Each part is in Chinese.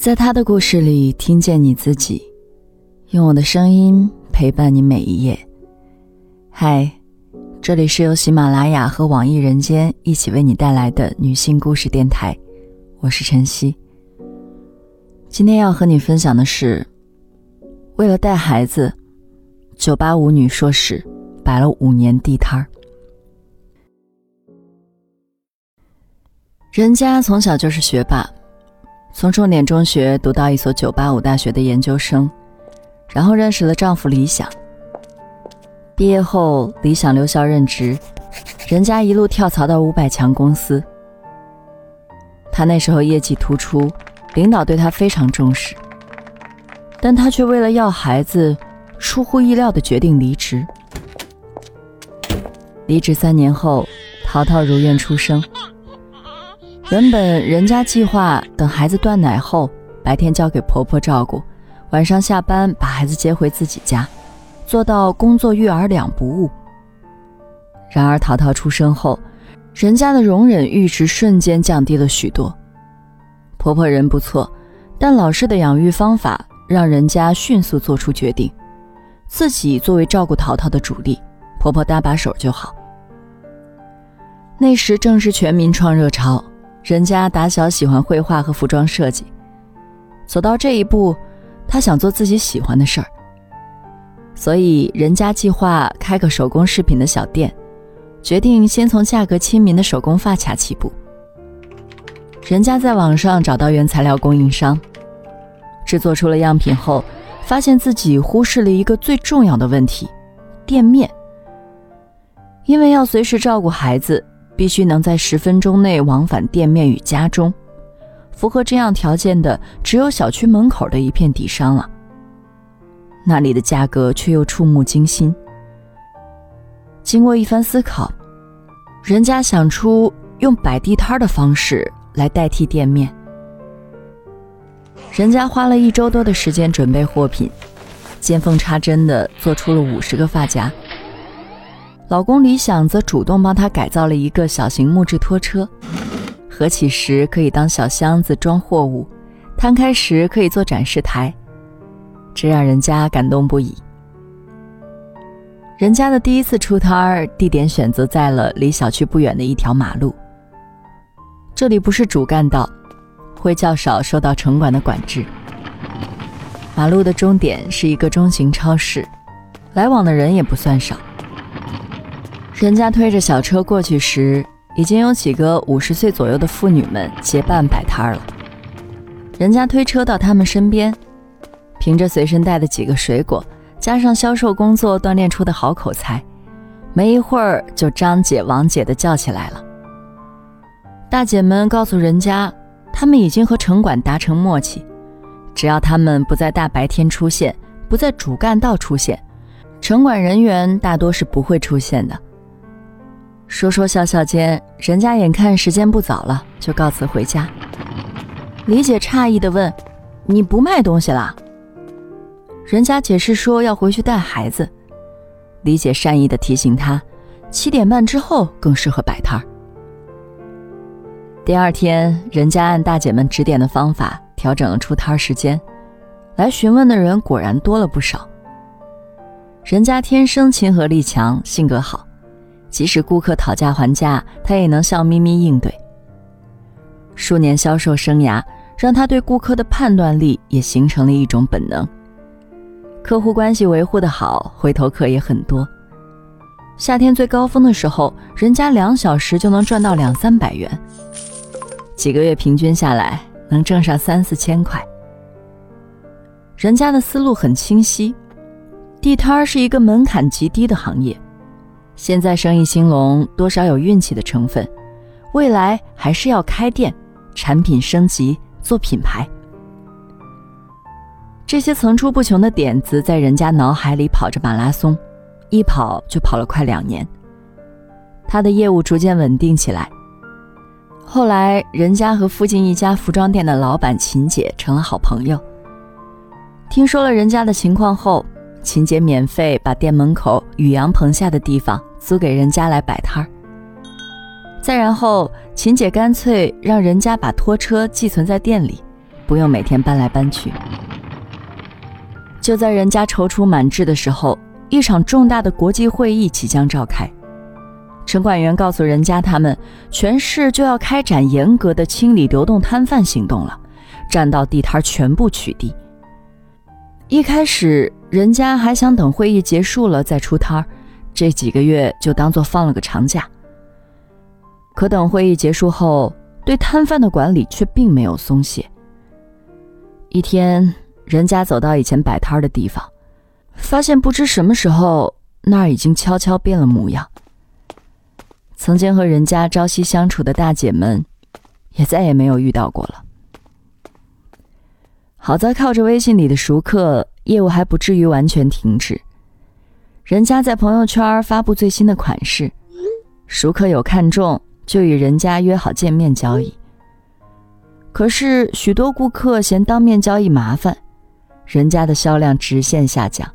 在他的故事里听见你自己，用我的声音陪伴你每一页。嗨，这里是由喜马拉雅和网易人间一起为你带来的女性故事电台，我是晨曦。今天要和你分享的是，为了带孩子，九八五女硕士摆了五年地摊儿。人家从小就是学霸。从重点中学读到一所985大学的研究生，然后认识了丈夫李想。毕业后，李想留校任职，人家一路跳槽到五百强公司。他那时候业绩突出，领导对他非常重视，但他却为了要孩子，出乎意料的决定离职。离职三年后，淘淘如愿出生。原本人家计划等孩子断奶后，白天交给婆婆照顾，晚上下班把孩子接回自己家，做到工作育儿两不误。然而淘淘出生后，人家的容忍阈值瞬间降低了许多。婆婆人不错，但老式的养育方法让人家迅速做出决定，自己作为照顾淘淘的主力，婆婆搭把手就好。那时正是全民创热潮。人家打小喜欢绘画和服装设计，走到这一步，他想做自己喜欢的事儿。所以，人家计划开个手工饰品的小店，决定先从价格亲民的手工发卡起步。人家在网上找到原材料供应商，制作出了样品后，发现自己忽视了一个最重要的问题：店面。因为要随时照顾孩子。必须能在十分钟内往返店面与家中，符合这样条件的只有小区门口的一片底商了。那里的价格却又触目惊心。经过一番思考，人家想出用摆地摊的方式来代替店面。人家花了一周多的时间准备货品，见缝插针的做出了五十个发夹。老公李想则主动帮她改造了一个小型木质拖车，合起时可以当小箱子装货物，摊开时可以做展示台，这让人家感动不已。人家的第一次出摊儿地点选择在了离小区不远的一条马路，这里不是主干道，会较少受到城管的管制。马路的终点是一个中型超市，来往的人也不算少。人家推着小车过去时，已经有几个五十岁左右的妇女们结伴摆摊了。人家推车到他们身边，凭着随身带的几个水果，加上销售工作锻炼出的好口才，没一会儿就张姐、王姐的叫起来了。大姐们告诉人家，他们已经和城管达成默契，只要他们不在大白天出现，不在主干道出现，城管人员大多是不会出现的。说说笑笑间，人家眼看时间不早了，就告辞回家。李姐诧异的问：“你不卖东西啦？”人家解释说要回去带孩子。李姐善意的提醒她：“七点半之后更适合摆摊儿。”第二天，人家按大姐们指点的方法调整了出摊时间，来询问的人果然多了不少。人家天生亲和力强，性格好。即使顾客讨价还价，他也能笑眯眯应对。数年销售生涯让他对顾客的判断力也形成了一种本能。客户关系维护的好，回头客也很多。夏天最高峰的时候，人家两小时就能赚到两三百元，几个月平均下来能挣上三四千块。人家的思路很清晰，地摊儿是一个门槛极低的行业。现在生意兴隆，多少有运气的成分，未来还是要开店，产品升级，做品牌。这些层出不穷的点子在人家脑海里跑着马拉松，一跑就跑了快两年。他的业务逐渐稳定起来。后来，人家和附近一家服装店的老板秦姐成了好朋友。听说了人家的情况后，秦姐免费把店门口雨阳棚下的地方。租给人家来摆摊儿，再然后，秦姐干脆让人家把拖车寄存在店里，不用每天搬来搬去。就在人家踌躇满志的时候，一场重大的国际会议即将召开。城管员告诉人家，他们全市就要开展严格的清理流动摊贩行动了，占道地摊全部取缔。一开始，人家还想等会议结束了再出摊儿，这几个月就当做放了个长假。可等会议结束后，对摊贩的管理却并没有松懈。一天，人家走到以前摆摊的地方，发现不知什么时候那儿已经悄悄变了模样。曾经和人家朝夕相处的大姐们，也再也没有遇到过了。好在靠着微信里的熟客，业务还不至于完全停止。人家在朋友圈发布最新的款式，熟客有看中。就与人家约好见面交易，可是许多顾客嫌当面交易麻烦，人家的销量直线下降。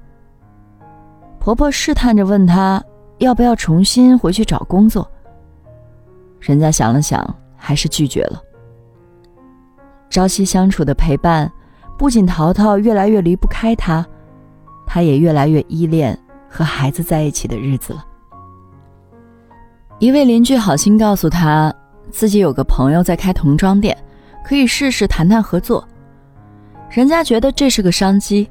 婆婆试探着问他要不要重新回去找工作，人家想了想，还是拒绝了。朝夕相处的陪伴，不仅淘淘越来越离不开他，他也越来越依恋和孩子在一起的日子了。一位邻居好心告诉他，自己有个朋友在开童装店，可以试试谈谈合作。人家觉得这是个商机，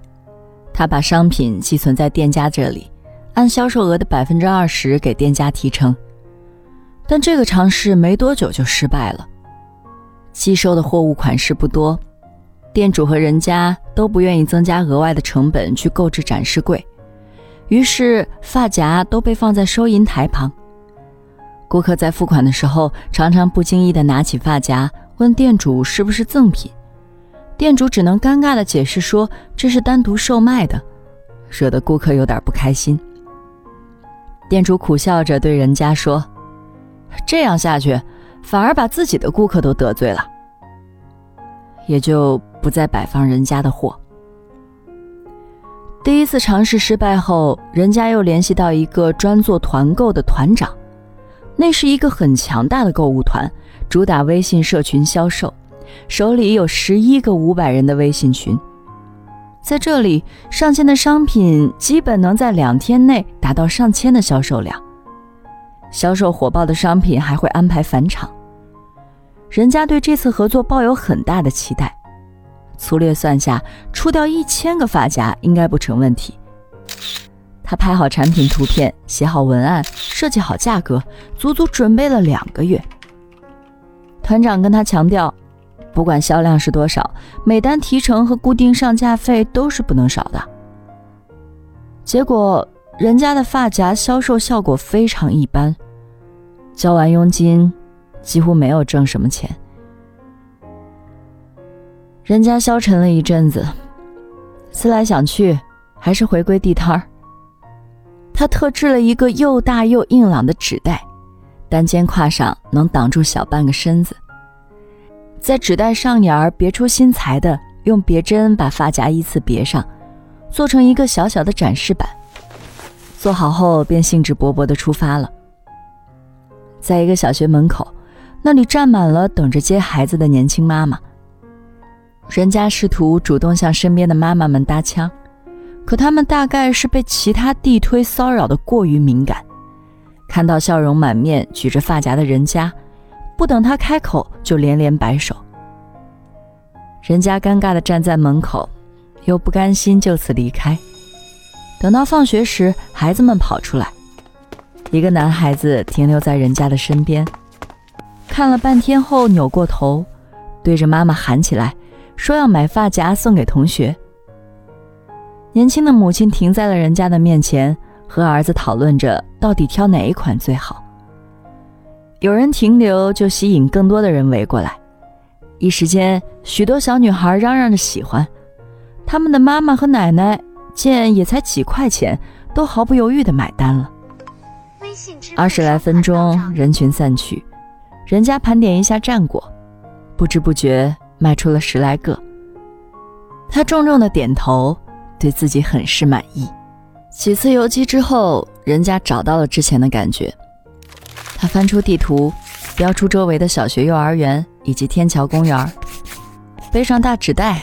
他把商品寄存在店家这里，按销售额的百分之二十给店家提成。但这个尝试没多久就失败了，寄收的货物款式不多，店主和人家都不愿意增加额外的成本去购置展示柜，于是发夹都被放在收银台旁。顾客在付款的时候，常常不经意地拿起发夹，问店主是不是赠品。店主只能尴尬地解释说这是单独售卖的，惹得顾客有点不开心。店主苦笑着对人家说：“这样下去，反而把自己的顾客都得罪了。”也就不再摆放人家的货。第一次尝试失败后，人家又联系到一个专做团购的团长。那是一个很强大的购物团，主打微信社群销售，手里有十一个五百人的微信群，在这里上线的商品基本能在两天内达到上千的销售量，销售火爆的商品还会安排返场。人家对这次合作抱有很大的期待，粗略算下，出掉一千个发夹应该不成问题。他拍好产品图片，写好文案，设计好价格，足足准备了两个月。团长跟他强调，不管销量是多少，每单提成和固定上架费都是不能少的。结果，人家的发夹销售效果非常一般，交完佣金，几乎没有挣什么钱。人家消沉了一阵子，思来想去，还是回归地摊儿。他特制了一个又大又硬朗的纸袋，单肩挎上能挡住小半个身子。在纸袋上沿儿别出心裁的用别针把发夹依次别上，做成一个小小的展示板。做好后便兴致勃勃地出发了。在一个小学门口，那里站满了等着接孩子的年轻妈妈。人家试图主动向身边的妈妈们搭腔。可他们大概是被其他地推骚扰的过于敏感，看到笑容满面、举着发夹的人家，不等他开口就连连摆手。人家尴尬地站在门口，又不甘心就此离开。等到放学时，孩子们跑出来，一个男孩子停留在人家的身边，看了半天后扭过头，对着妈妈喊起来，说要买发夹送给同学。年轻的母亲停在了人家的面前，和儿子讨论着到底挑哪一款最好。有人停留，就吸引更多的人围过来。一时间，许多小女孩嚷嚷着喜欢。他们的妈妈和奶奶见也才几块钱，都毫不犹豫地买单了。二十来分钟，人群散去，人家盘点一下战果，不知不觉卖出了十来个。他重重的点头。对自己很是满意。几次游击之后，人家找到了之前的感觉。他翻出地图，标出周围的小学、幼儿园以及天桥公园。背上大纸袋，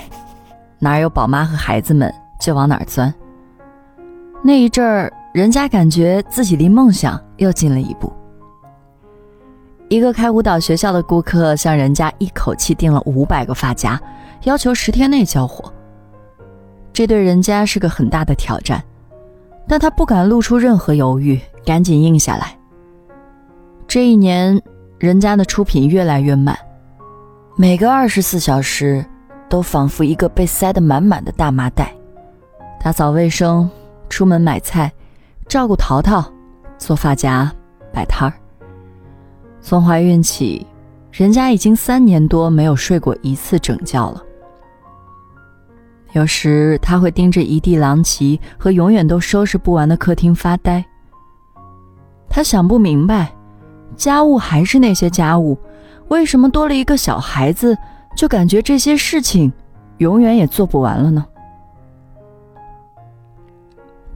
哪有宝妈和孩子们就往哪儿钻。那一阵儿，人家感觉自己离梦想又近了一步。一个开舞蹈学校的顾客向人家一口气订了五百个发夹，要求十天内交货。这对人家是个很大的挑战，但他不敢露出任何犹豫，赶紧应下来。这一年，人家的出品越来越慢，每个二十四小时都仿佛一个被塞得满满的大麻袋。打扫卫生，出门买菜，照顾淘淘，做发夹，摆摊儿。从怀孕起，人家已经三年多没有睡过一次整觉了。有时他会盯着一地狼藉和永远都收拾不完的客厅发呆。他想不明白，家务还是那些家务，为什么多了一个小孩子，就感觉这些事情永远也做不完了呢？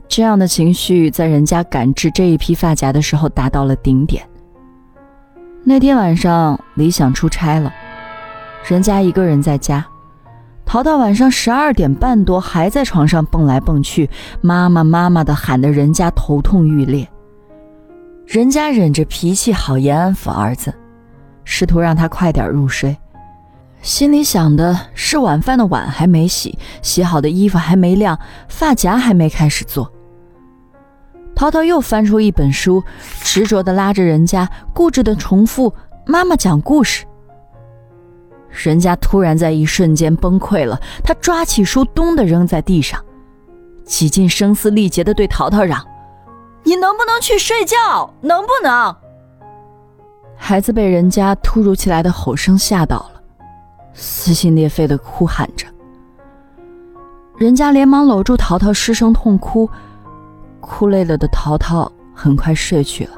这样的情绪在人家赶制这一批发夹的时候达到了顶点。那天晚上，李想出差了，人家一个人在家。淘淘晚上十二点半多还在床上蹦来蹦去，妈妈妈妈的喊得人家头痛欲裂。人家忍着脾气好言安抚儿子，试图让他快点入睡，心里想的是晚饭的碗还没洗，洗好的衣服还没晾，发夹还没开始做。淘淘又翻出一本书，执着地拉着人家，固执地重复：“妈妈讲故事。”人家突然在一瞬间崩溃了，他抓起书，咚地扔在地上，几近声嘶力竭地对淘淘嚷：“你能不能去睡觉？能不能？”孩子被人家突如其来的吼声吓到了，撕心裂肺地哭喊着。人家连忙搂住淘淘，失声痛哭。哭累了的淘淘很快睡去了。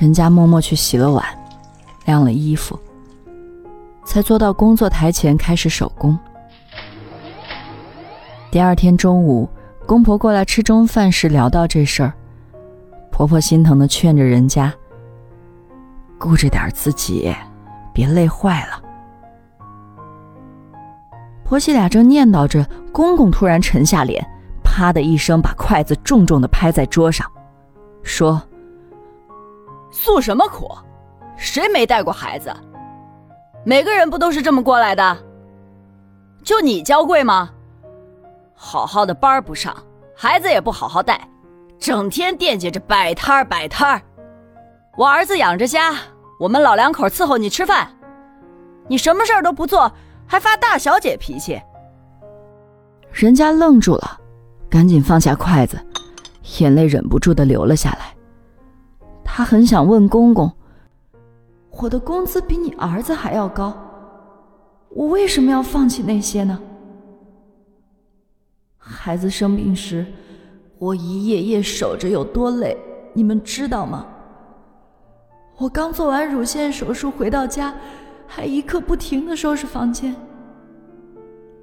人家默默去洗了碗，晾了衣服，才坐到工作台前开始手工。第二天中午，公婆过来吃中饭时聊到这事儿，婆婆心疼的劝着人家：“顾着点自己，别累坏了。”婆媳俩正念叨着，公公突然沉下脸。啪的一声，把筷子重重的拍在桌上，说：“诉什么苦？谁没带过孩子？每个人不都是这么过来的？就你娇贵吗？好好的班不上，孩子也不好好带，整天惦记着摆摊儿摆摊儿。我儿子养着家，我们老两口伺候你吃饭，你什么事儿都不做，还发大小姐脾气。”人家愣住了。赶紧放下筷子，眼泪忍不住的流了下来。他很想问公公：“我的工资比你儿子还要高，我为什么要放弃那些呢？”孩子生病时，我一夜夜守着有多累，你们知道吗？我刚做完乳腺手术回到家，还一刻不停的收拾房间，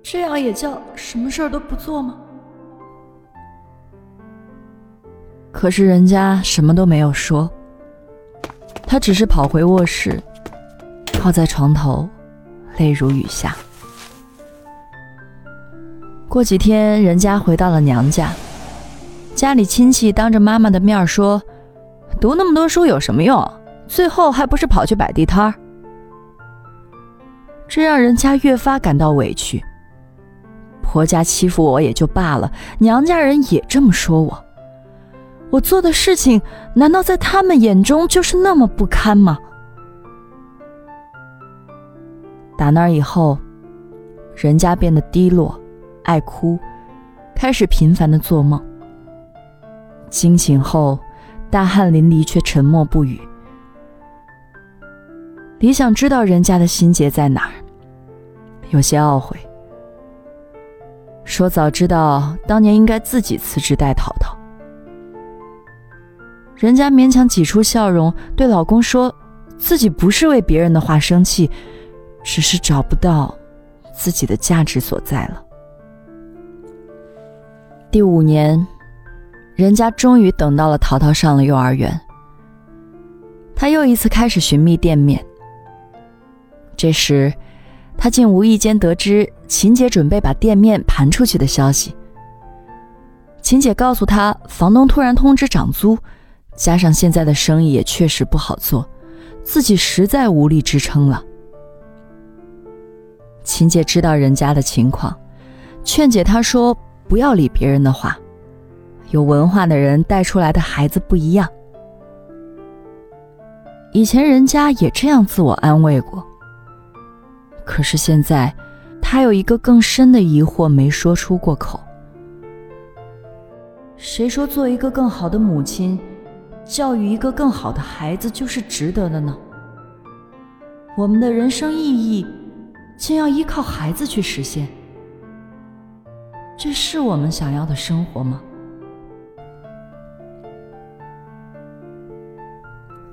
这样也叫什么事儿都不做吗？可是人家什么都没有说，他只是跑回卧室，靠在床头，泪如雨下。过几天，人家回到了娘家，家里亲戚当着妈妈的面说：“读那么多书有什么用？最后还不是跑去摆地摊儿。”这让人家越发感到委屈。婆家欺负我也就罢了，娘家人也这么说我。我做的事情，难道在他们眼中就是那么不堪吗？打那以后，人家变得低落，爱哭，开始频繁的做梦。惊醒后，大汗淋漓却沉默不语。李想知道人家的心结在哪儿，有些懊悔，说早知道当年应该自己辞职带淘淘。人家勉强挤出笑容，对老公说：“自己不是为别人的话生气，只是找不到自己的价值所在了。”第五年，人家终于等到了淘淘上了幼儿园。他又一次开始寻觅店面。这时，他竟无意间得知秦姐准备把店面盘出去的消息。秦姐告诉他，房东突然通知涨租，加上现在的生意也确实不好做，自己实在无力支撑了。秦姐知道人家的情况，劝解他说：“不要理别人的话，有文化的人带出来的孩子不一样。”以前人家也这样自我安慰过。可是现在，他有一个更深的疑惑没说出过口。谁说做一个更好的母亲，教育一个更好的孩子就是值得的呢？我们的人生意义，竟要依靠孩子去实现，这是我们想要的生活吗？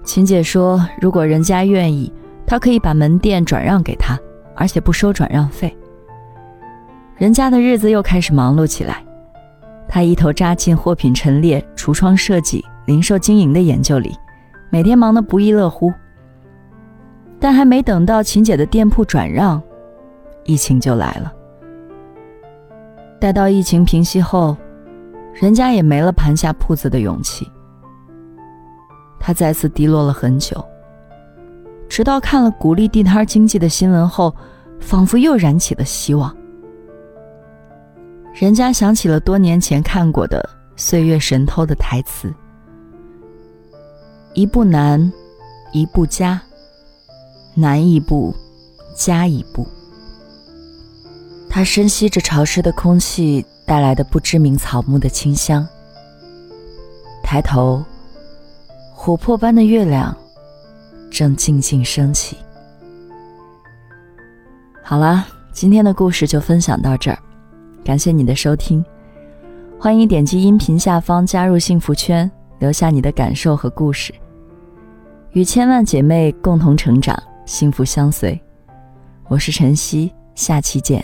秦姐说，如果人家愿意，她可以把门店转让给他。而且不收转让费。人家的日子又开始忙碌起来，他一头扎进货品陈列、橱窗设计、零售经营的研究里，每天忙得不亦乐乎。但还没等到秦姐的店铺转让，疫情就来了。待到疫情平息后，人家也没了盘下铺子的勇气。他再次低落了很久。直到看了鼓励地摊经济的新闻后，仿佛又燃起了希望。人家想起了多年前看过的《岁月神偷》的台词：“一步难，一步加，难一步，加一步。”他深吸着潮湿的空气带来的不知名草木的清香，抬头，琥珀般的月亮。正静静升起。好啦，今天的故事就分享到这儿，感谢你的收听，欢迎点击音频下方加入幸福圈，留下你的感受和故事，与千万姐妹共同成长，幸福相随。我是晨曦，下期见。